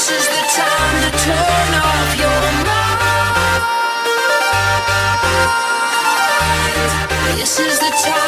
This is the time.